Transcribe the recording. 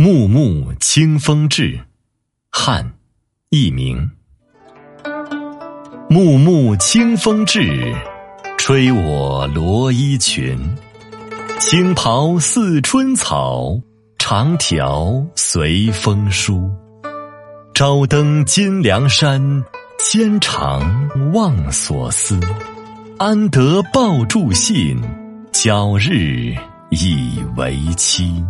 木暮清风至，汉，佚名。暮暮清风至，吹我罗衣裙。青袍似春草，长条随风舒。朝登金梁山，牵肠望所思。安得报祝信，皎日以为期。